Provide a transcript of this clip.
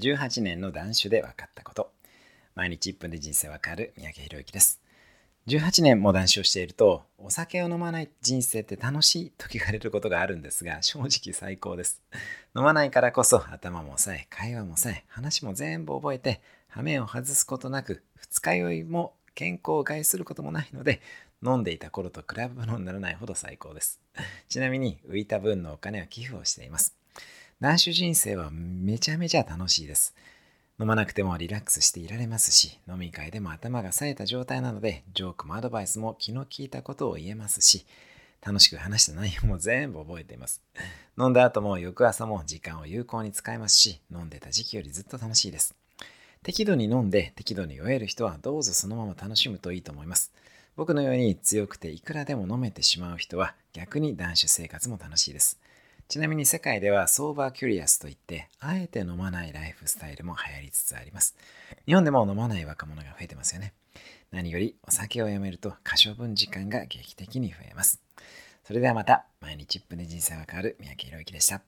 18年の断酒で分かったこと。毎日1分で人生わかる三宅宏之です。18年も断酒をしているとお酒を飲まない人生って楽しいと聞かれることがあるんですが正直最高です。飲まないからこそ頭も抑え会話も抑え話も全部覚えて羽目を外すことなく二日酔いも健康を害することもないので飲んでいた頃と比べ物にならないほど最高です。ちなみに浮いた分のお金は寄付をしています。断酒人生はめちゃめちゃ楽しいです。飲まなくてもリラックスしていられますし、飲み会でも頭が冴えた状態なので、ジョークもアドバイスも気の利いたことを言えますし、楽しく話した内容も全部覚えています。飲んだ後も翌朝も時間を有効に使えますし、飲んでた時期よりずっと楽しいです。適度に飲んで適度に酔える人はどうぞそのまま楽しむといいと思います。僕のように強くていくらでも飲めてしまう人は逆に断酒生活も楽しいです。ちなみに世界では sober curious といって、あえて飲まないライフスタイルも流行りつつあります。日本でも飲まない若者が増えてますよね。何よりお酒をやめると可処分時間が劇的に増えます。それではまた、毎日1分で人生が変わる三宅宏之でした。